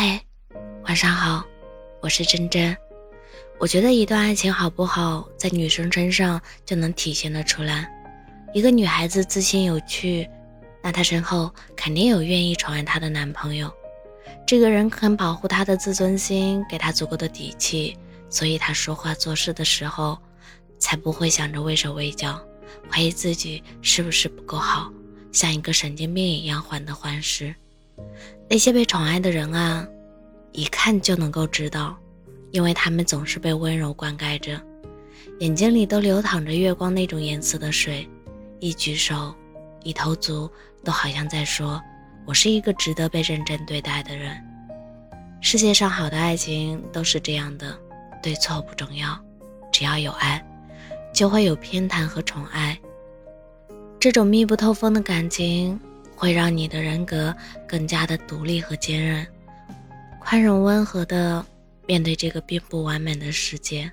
嗨，晚上好，我是真真。我觉得一段爱情好不好，在女生身上就能体现得出来。一个女孩子自信有趣，那她身后肯定有愿意宠爱她的男朋友。这个人肯保护她的自尊心，给她足够的底气，所以她说话做事的时候，才不会想着畏手畏脚，怀疑自己是不是不够好，像一个神经病一样患得患失。那些被宠爱的人啊，一看就能够知道，因为他们总是被温柔灌溉着，眼睛里都流淌着月光那种颜色的水，一举手，一投足，都好像在说：“我是一个值得被认真对待的人。”世界上好的爱情都是这样的，对错不重要，只要有爱，就会有偏袒和宠爱。这种密不透风的感情。会让你的人格更加的独立和坚韧，宽容温和的面对这个并不完美的世界。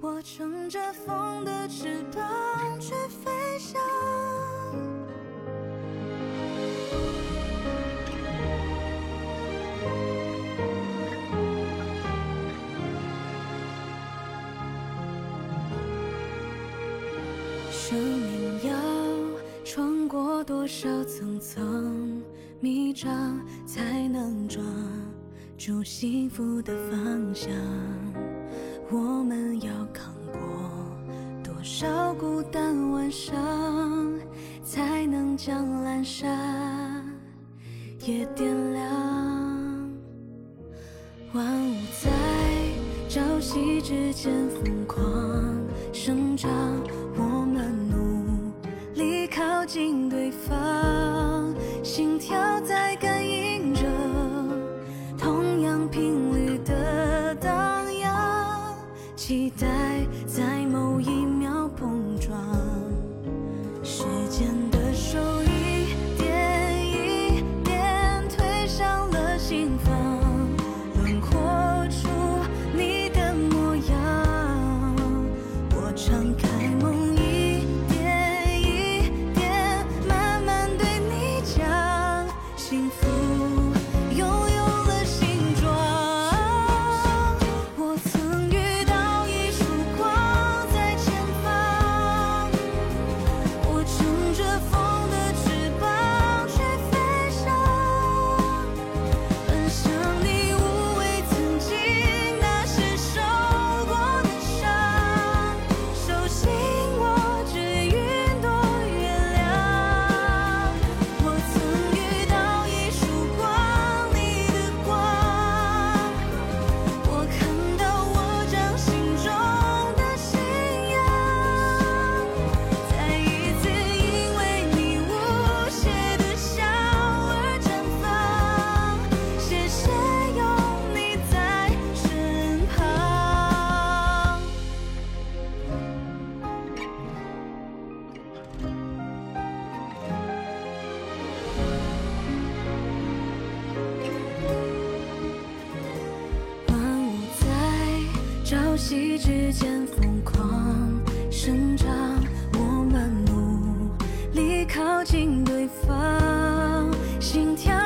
我，乘着风的翅膀去飞翔。生命要穿过多少层层迷障，才能抓住幸福的方向？我们要扛过多少孤单晚上，才能将阑珊也点亮？万物在朝夕之间疯狂近对方，心跳在感应着同样频率的荡漾，期待在某一呼吸之间疯狂生长，我们努力靠近对方，心跳。